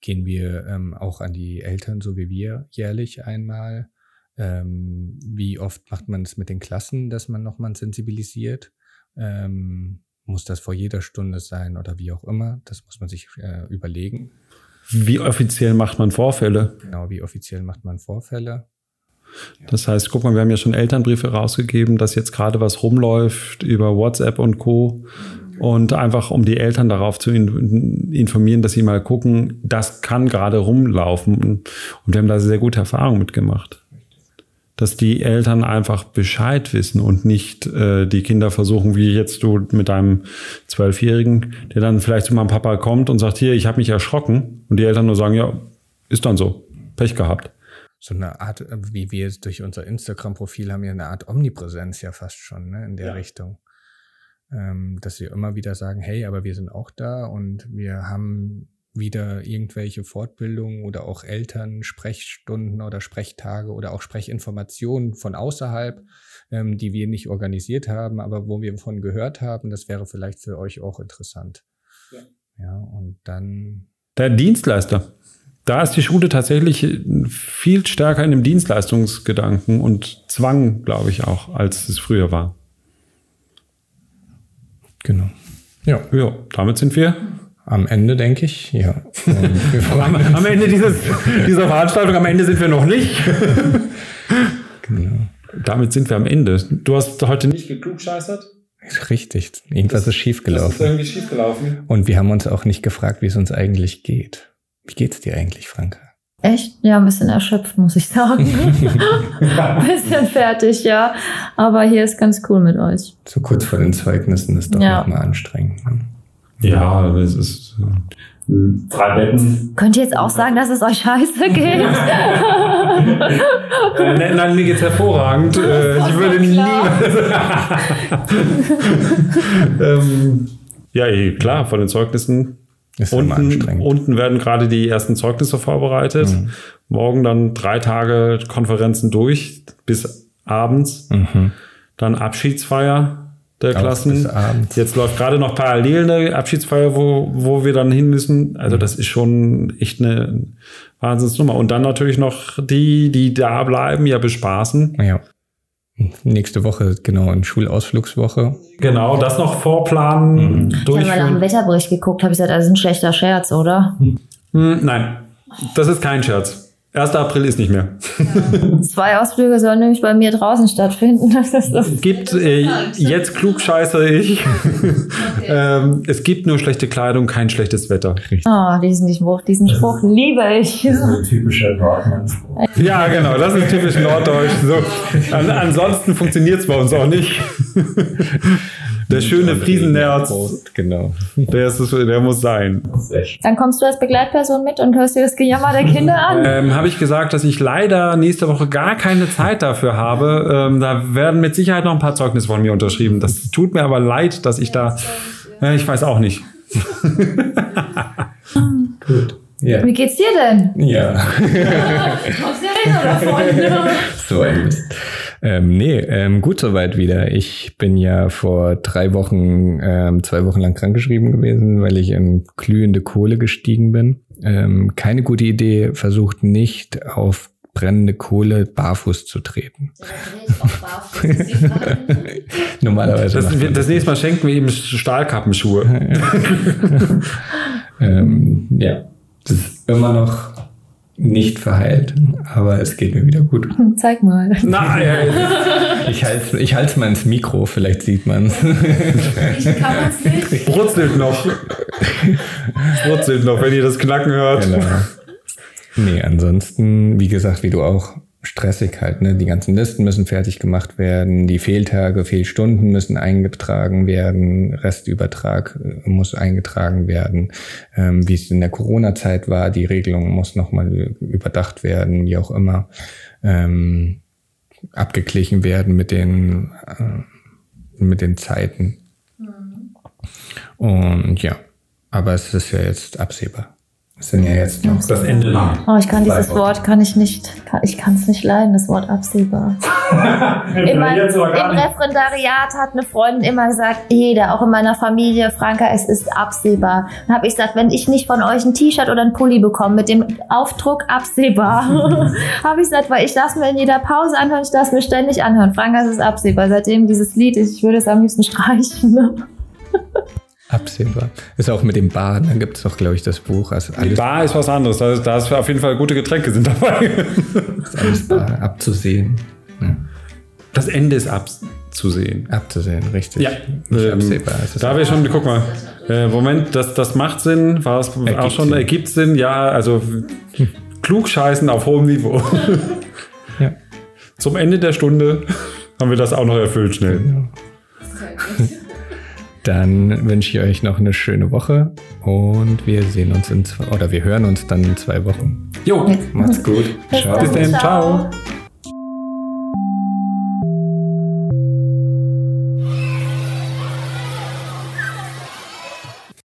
Gehen wir ähm, auch an die Eltern, so wie wir, jährlich einmal? Ähm, wie oft macht man es mit den Klassen, dass man nochmal sensibilisiert? Ähm, muss das vor jeder Stunde sein oder wie auch immer? Das muss man sich äh, überlegen. Wie offiziell macht man Vorfälle? Genau, wie offiziell macht man Vorfälle? Das heißt, guck mal, wir haben ja schon Elternbriefe rausgegeben, dass jetzt gerade was rumläuft über WhatsApp und Co. Und einfach, um die Eltern darauf zu in, informieren, dass sie mal gucken, das kann gerade rumlaufen. Und wir haben da sehr gute Erfahrungen mitgemacht. Dass die Eltern einfach Bescheid wissen und nicht äh, die Kinder versuchen, wie jetzt du mit deinem Zwölfjährigen, der dann vielleicht zu meinem Papa kommt und sagt, hier, ich habe mich erschrocken. Und die Eltern nur sagen, ja, ist dann so. Pech gehabt. so eine Art, äh, wie wir jetzt durch unser Instagram-Profil haben ja eine Art Omnipräsenz ja fast schon, ne, in der Ja. Richtung. Ähm, dass wir immer wieder sagen, hey, aber wir sind auch da und wir haben wieder irgendwelche Fortbildungen oder auch Eltern Sprechstunden oder Sprechtage oder auch Sprechinformationen von außerhalb, ähm, die wir nicht organisiert haben, aber wo wir von gehört haben, das wäre vielleicht für euch auch interessant. Ja. Ja, und dann Der Dienstleister. Da ist die Schule tatsächlich viel stärker in dem Dienstleistungsgedanken und Zwang, glaube ich, auch, als es früher war. genau. Ja, Ja, damit sind wir am Ende denke ich, ja. Am, am Ende dieses, dieser Veranstaltung. Am Ende sind wir noch nicht. Genau. Damit sind wir am Ende. Du hast heute nicht geklugscheißert? Ist richtig. Irgendwas ist schiefgelaufen. irgendwie schiefgelaufen. Und wir haben uns auch nicht gefragt, wie es uns eigentlich geht. Wie geht's dir eigentlich, Franka? Echt? Ja, ein bisschen erschöpft, muss ich sagen. ein bisschen fertig, ja. Aber hier ist ganz cool mit euch. So kurz vor den Zeugnissen ist doch Ja. nochmal anstrengend. Ja, es ist äh, drei Betten. Könnt ihr jetzt auch sagen, dass es euch scheiße geht? Äh, nein, nein, mir geht's hervorragend. Äh, ich würde klar. nie. ähm, ja, eh, klar, von den Zeugnissen. Ist Unten, anstrengend. unten werden gerade die ersten Zeugnisse vorbereitet. Mhm. Morgen dann drei Tage Konferenzen durch bis abends. Mhm. Dann Abschiedsfeier der Klassen. Jetzt läuft gerade noch parallel eine Abschiedsfeier, wo, wo wir dann hin müssen. Also das ist schon echt eine Wahnsinnsnummer. Und dann natürlich noch die, die da bleiben, ja bespaßen. Ja. Nächste Woche, genau, eine Schulausflugswoche. Genau, das noch vorplanen, Ich habe mal nach dem durchführen. Wetterbericht geguckt, habe ich gesagt, das ist ein schlechter Scherz, oder? Hm, nein, das ist kein Scherz. 1. April ist nicht mehr. Zwei Ausflüge sollen nämlich bei mir draußen stattfinden. Das ist das. Es gibt, äh, jetzt klugscheiße ich, ähm, es gibt nur schlechte Kleidung, kein schlechtes Wetter. Oh, diesen Spruch, diesen Spruch liebe ich. So typischer Dortmund. Ja, genau, das ist typisch norddeutsch. So. An, ansonsten funktioniert es bei uns auch nicht. Der schöne Friesennerz, Genau. der, ist, der muss sein. Dann kommst du als Begleitperson mit und hörst dir das Gejammer der Kinder an. Ähm, habe ich gesagt, dass ich leider nächste Woche gar keine Zeit dafür habe. Ähm, da werden mit Sicherheit noch ein paar Zeugnisse von mir unterschrieben. Das tut mir aber leid, dass ich da. Äh, ich weiß auch nicht. Gut. Ja. Wie geht's dir denn? Ja. Kommst du reden davon? so ein Mist. Ähm, nee, ähm, gut soweit wieder. Ich bin ja vor drei Wochen, ähm, zwei Wochen lang krankgeschrieben gewesen, weil ich in glühende Kohle gestiegen bin. Ähm, keine gute Idee, versucht nicht auf brennende Kohle barfuß zu treten. Normalerweise. Das, wir, das nächste Mal schenken wir ihm Stahlkappenschuhe. ähm, ja, das ist immer noch nicht verheilt, aber es geht mir wieder gut. Zeig mal. Nein! Ich halte ich halte mal ins Mikro, vielleicht sieht man es. Ich kann es nicht. Brutzelt noch. Brutzelt noch, wenn ihr das Knacken hört. Genau. Nee, ansonsten, wie gesagt, wie du auch, stressig halt. Ne? Die ganzen Listen müssen fertig gemacht werden, die Fehltage, Fehlstunden müssen eingetragen werden, Restübertrag äh, muss eingetragen werden, ähm, wie es in der Corona-Zeit war, die Regelung muss nochmal überdacht werden, wie auch immer, ähm, abgeglichen werden mit den, äh, mit den Zeiten. Mhm. Und ja, aber es ist ja jetzt absehbar sind ja jetzt noch das Ende. Oh, ich kann dieses Wort, kann ich nicht, kann, ich kann es nicht leiden, das Wort absehbar. immer, Im Referendariat hat eine Freundin immer gesagt, jeder, auch in meiner Familie, Franka, es ist absehbar. Dann habe ich gesagt, wenn ich nicht von euch ein T-Shirt oder ein Pulli bekomme mit dem Aufdruck absehbar, habe ich gesagt, weil ich darf mir in jeder Pause anhören, ich darf mir ständig anhören. Franka, es ist absehbar. Seitdem dieses Lied, ich würde es am liebsten streichen. Absehbar. Ist auch mit dem Bar, da gibt es doch, glaube ich, das Buch. Also alles Bar ist was anderes. Da ist, da ist auf jeden Fall gute Getränke sind dabei. ist alles bar, abzusehen. Ja. Das Ende ist abzusehen. Abzusehen, richtig. Ja. Ähm, absehbar. da wir schon, guck mal, äh, Moment, das, das macht Sinn. War es auch schon, Sinn. ergibt Sinn? Ja, also klugscheißen auf hohem Niveau. ja. Zum Ende der Stunde haben wir das auch noch erfüllt schnell. Genau. Dann wünsche ich euch noch eine schöne Woche und wir sehen uns in zwei, oder wir hören uns dann in zwei Wochen. Jo, macht's gut. Ciao. Bis dann, ciao.